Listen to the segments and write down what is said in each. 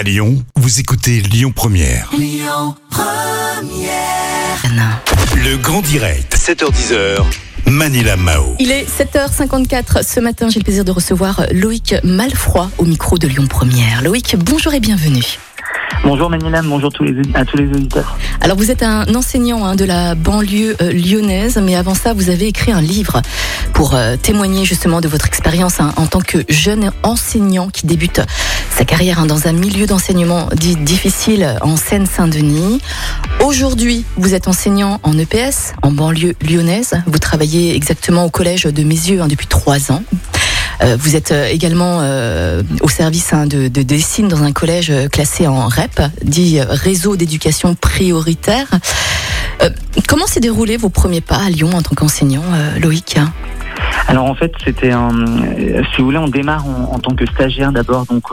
À Lyon, vous écoutez Lyon Première. Le grand direct, 7h10h. Manila Mao. Il est 7h54 ce matin. J'ai le plaisir de recevoir Loïc Malfroid au micro de Lyon Première. Loïc, bonjour et bienvenue. Bonjour Manila, bonjour à tous les auditeurs. Alors vous êtes un enseignant hein, de la banlieue euh, lyonnaise, mais avant ça vous avez écrit un livre pour euh, témoigner justement de votre expérience hein, en tant que jeune enseignant qui débute sa carrière hein, dans un milieu d'enseignement dit difficile en Seine-Saint-Denis. Aujourd'hui vous êtes enseignant en EPS, en banlieue lyonnaise. Vous travaillez exactement au collège de Mézieux depuis trois ans. Euh, vous êtes euh, également euh, au service hein, de, de Dessine dans un collège classé en REP, dit Réseau d'éducation prioritaire. comment s'est déroulé vos premiers pas à Lyon en tant qu'enseignant, Loïc? Alors en fait, c'était un. Si vous voulez, on démarre en, tant que stagiaire d'abord. Donc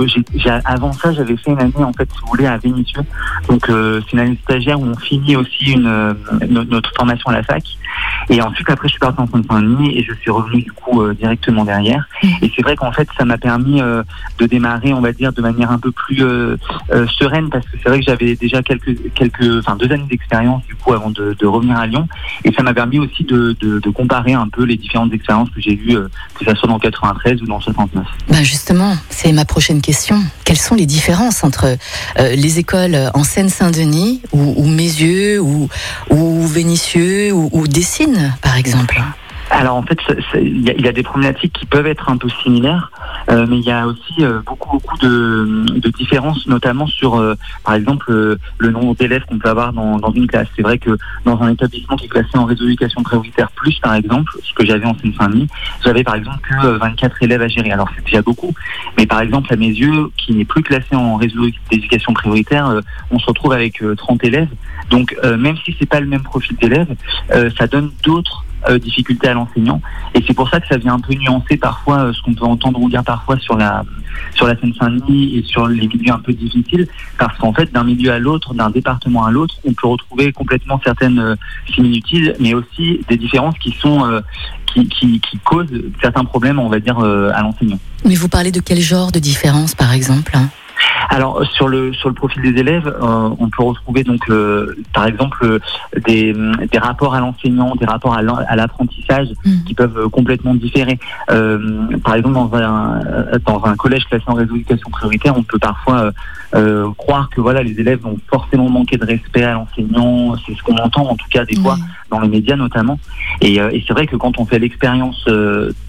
avant ça, j'avais fait une année en fait, si vous voulez, à Vénissieux. Donc c'est une année stagiaire où on finit aussi une, notre formation à la fac. Et ensuite, après, je suis parti en Seine-Saint-Denis et je suis revenu du coup euh, directement derrière. Mm. Et c'est vrai qu'en fait, ça m'a permis euh, de démarrer, on va dire, de manière un peu plus euh, sereine parce que c'est vrai que j'avais déjà quelques, quelques, enfin deux années d'expérience du coup avant de, de, revenir à Lyon. Et ça m'a permis aussi de, de, de, comparer un peu les différentes expériences que j'ai eues, que ce soit dans 93 ou dans 69. Ben justement, c'est ma prochaine question. Quelles sont les différences entre les écoles en Seine-Saint-Denis ou, ou Mézieux ou, ou ou, ou Dessines par exemple? Alors en fait, il y, a des problématiques qui peuvent être un peu similaires, euh, mais il y a aussi euh, beaucoup beaucoup de, de, différences, notamment sur, euh, par exemple, le nombre d'élèves qu'on peut avoir dans, dans une classe. C'est vrai que dans un établissement qui est classé en réseau d'éducation prioritaire plus, par exemple, ce que j'avais en Seine-Saint-Denis, j'avais par exemple que 24 élèves à gérer. Alors c'est déjà beaucoup, mais par exemple à mes yeux, qui n'est plus classé en réseau d'éducation prioritaire, on se retrouve avec 30 élèves. Donc même si c'est pas le même profil d'élèves, ça donne d'autres euh, difficultés à l'enseignant. Et c'est pour ça que ça vient un peu nuancer parfois euh, ce qu'on peut entendre ou dire parfois sur la sur la Seine-Saint-Denis et sur les milieux un peu difficiles, parce qu'en fait, d'un milieu à l'autre, d'un département à l'autre, on peut retrouver complètement certaines euh, similitudes, mais aussi des différences qui sont euh, qui, qui, causent certains problèmes, on va dire, à l'enseignant. Mais vous parlez de quel genre de différence, par exemple hein? Alors sur le sur le profil des élèves, euh, on peut retrouver donc euh, par exemple des, des rapports à l'enseignant, des rapports à l'apprentissage mm. qui peuvent complètement différer. Euh, par exemple dans un dans un collège classé en réseau d'éducation prioritaire, on peut parfois croire que voilà les élèves vont forcément manquer de respect à l'enseignant. C'est ce qu'on entend en tout cas des fois dans les médias notamment. Et, et c'est vrai que quand on fait l'expérience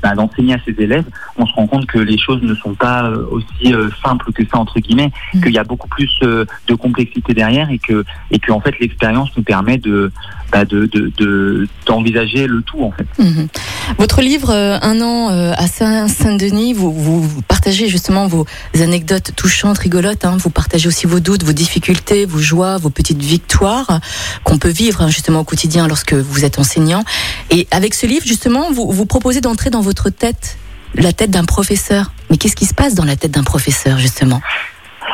bah, d'enseigner à ses élèves, on se rend compte que les choses ne sont pas aussi simples que ça entre guillemets Mm. qu'il y a beaucoup plus euh, de complexité derrière et que et que en fait l'expérience nous permet de bah, d'envisager le tout en fait. Mm-hmm. Votre livre euh, Un an euh, à Saint-Denis, vous, vous, partagez justement vos anecdotes touchantes, rigolotes. Hein. vous partagez aussi vos doutes, vos difficultés, vos joies, vos petites victoires qu'on peut vivre hein, justement au quotidien lorsque vous êtes enseignant. Et avec ce livre, justement, vous vous proposez d'entrer dans votre tête, la tête d'un professeur. Mais qu'est-ce qui se passe dans la tête d'un professeur justement?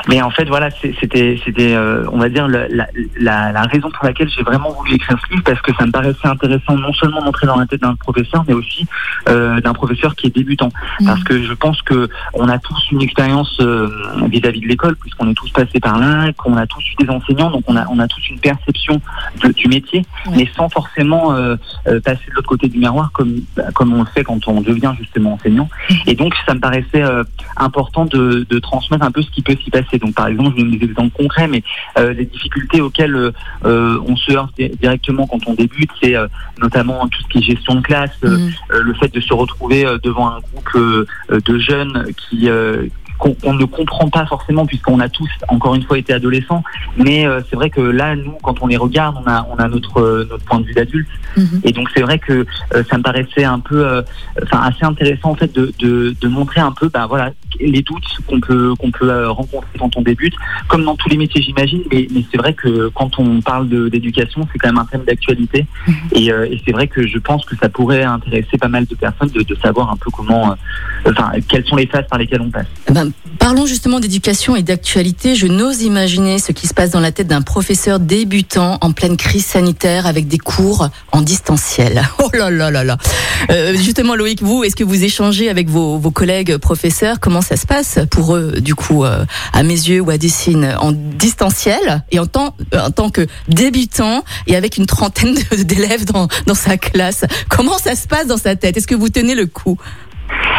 Mais en fait, voilà, c'était, c'était, euh, on va dire, la, la, la, raison pour laquelle j'ai vraiment voulu écrire ce livre, parce que ça me paraissait intéressant non seulement d'entrer dans la tête d'un professeur, mais aussi euh, d'un professeur qui est débutant. Mmh. Parce que je pense que on a tous une expérience euh, vis-à-vis de l'école, puisqu'on est tous passés par là, qu'on a tous eu des enseignants, donc on a, on a tous une perception de, du métier, mais sans forcément euh, passer de l'autre côté du miroir, comme, comme on le fait quand on devient justement enseignant. Mmh. Et donc, ça me paraissait important de, de transmettre un peu ce qui peut s'y passer donc par exemple, je donne des exemples concrets, mais euh, les difficultés auxquelles euh, on se heurte directement quand on débute, c'est euh, notamment tout ce qui est gestion de classe, mmh. le fait de se retrouver devant un groupe de jeunes qui qu'on ne comprend pas forcément puisqu'on a tous encore une fois été adolescents. Mais euh, c'est vrai que là nous quand on les regarde on a on a notre euh, notre point de vue d'adulte. Mhm. et donc c'est vrai que euh, ça me paraissait un peu enfin assez intéressant en fait de, de, de montrer un peu ben voilà les doutes qu'on peut qu'on peut rencontrer quand on débute. Comme dans tous les métiers j'imagine mais, mais c'est vrai que quand on parle d'éducation c'est quand même un thème d'actualité. Mhm. et, et c'est vrai que je pense que ça pourrait intéresser pas mal de personnes de, de savoir un peu comment enfin quelles sont les phases par lesquelles on passe. Ben Euh, parlons justement d'éducation et d'actualité. Je n'ose imaginer ce qui se passe dans la tête d'un professeur débutant en pleine crise sanitaire avec des cours en distanciel. Oh là là là là. Euh, justement, Loïc, vous, est-ce que vous échangez avec vos, vos, collègues professeurs? Comment ça se passe pour eux, du coup, euh, à mes yeux ou à Dessine, en distanciel et en tant, en tant que débutant et avec une trentaine d'élèves dans, dans sa classe? Comment ça se passe dans sa tête? Est-ce que vous tenez le coup?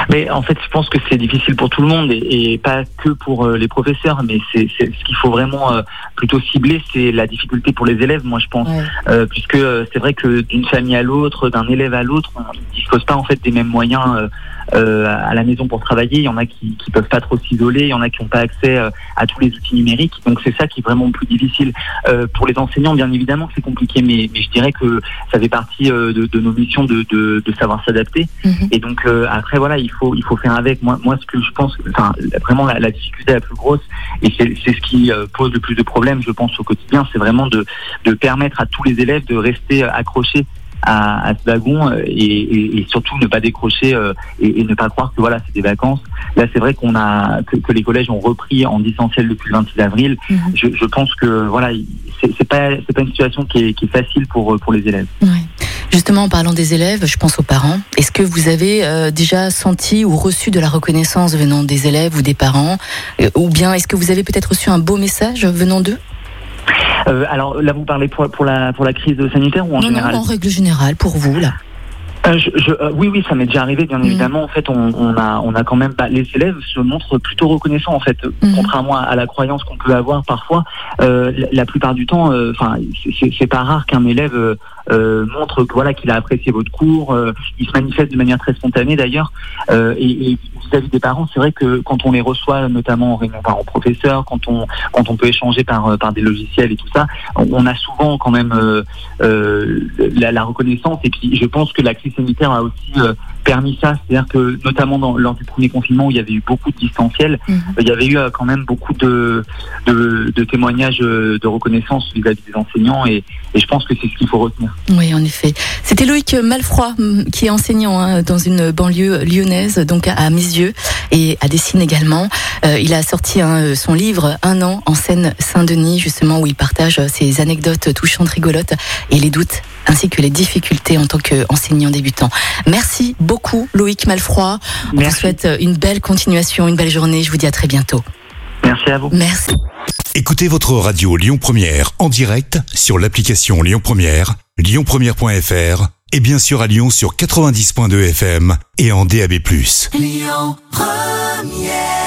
Mais en fait, je pense que c'est difficile pour tout le monde et, pas que pour euh, les professeurs. Mais c'est ce qu'il faut vraiment euh, plutôt cibler, c'est la difficulté pour les élèves. Moi, je pense, euh, puisque c'est vrai que d'une famille à l'autre, d'un élève à l'autre, on ne dispose pas en fait des mêmes moyens euh, à la maison pour travailler. Il y en a qui, qui peuvent pas trop s'isoler. Il y en a qui n'ont pas accès euh, à tous les outils numériques. Donc c'est ça qui est vraiment plus difficile euh, pour les enseignants. Bien évidemment, c'est compliqué, mais, mais je dirais que ça fait partie de, de, nos missions de, de, de savoir s'adapter. Mhm. Et donc après voilà, il faut il faut faire avec. Moi moi ce que je pense, enfin vraiment la, la difficulté la plus grosse et c'est ce qui pose le plus de problèmes, je pense au quotidien, c'est vraiment de de permettre à tous les élèves de rester accrochés à, ce wagon euh, et, surtout ne pas décrocher euh, et, ne pas croire que voilà c'est des vacances. Là c'est vrai qu'on a que, les collèges ont repris en distanciel depuis le 26 avril. Mhm. Je, pense que voilà c'est pas c'est pas une situation qui est, facile pour pour les élèves. Justement, en parlant des élèves, je pense aux parents. Est-ce que vous avez euh, déjà senti ou reçu de la reconnaissance venant des élèves ou des parents? Ou bien est-ce que vous avez peut-être reçu un beau message venant d'eux? Euh, alors là, vous parlez pour, pour, la, pour la crise sanitaire ou en général non, en règle générale, pour vous, là. Euh, je, euh, oui, oui, ça m'est déjà arrivé, bien mm. évidemment. En fait, on, on, a, on a quand même, bah, les élèves se montrent plutôt reconnaissants, en fait, mm. contrairement à, la croyance qu'on peut avoir parfois. Euh, la, plupart du temps, euh, enfin, c'est pas rare qu'un élève montre que voilà qu'il a apprécié votre cours. il se manifeste de manière très spontanée, d'ailleurs. et, et vis-à-vis des parents, c'est vrai que quand on les reçoit, notamment en réunion par professeur, quand on quand on peut échanger par par des logiciels et tout ça, on, a souvent quand même la, la reconnaissance. Et puis, je pense que la crise sanitaire a aussi euh, permis ça, c'est-à-dire que notamment dans, lors du premier confinement où il y avait eu beaucoup de distanciel, mhm. il y avait eu euh, quand même beaucoup de, de, témoignages euh, de reconnaissance vis-à-vis des enseignants et, je pense que c'est ce qu'il faut retenir. Oui, en effet. C'était Loïc Malfroy qui est enseignant hein, dans une banlieue lyonnaise, donc à, mes yeux et à Dessine également. il a sorti hein, son livre Un an en Seine-Saint-Denis, justement où il partage ses anecdotes touchantes, rigolotes et les doutes ainsi que les difficultés en tant qu'enseignant débutant. Merci beaucoup Loïc Malfroy. On vous souhaite une belle continuation, une belle journée. Je vous dis à très bientôt. Merci à vous. Merci. Écoutez votre radio Lyon Première en direct sur l'application Lyon Première, lyonpremière.fr et bien sûr à Lyon sur 90.2 FM et en DAB+. Lyon Première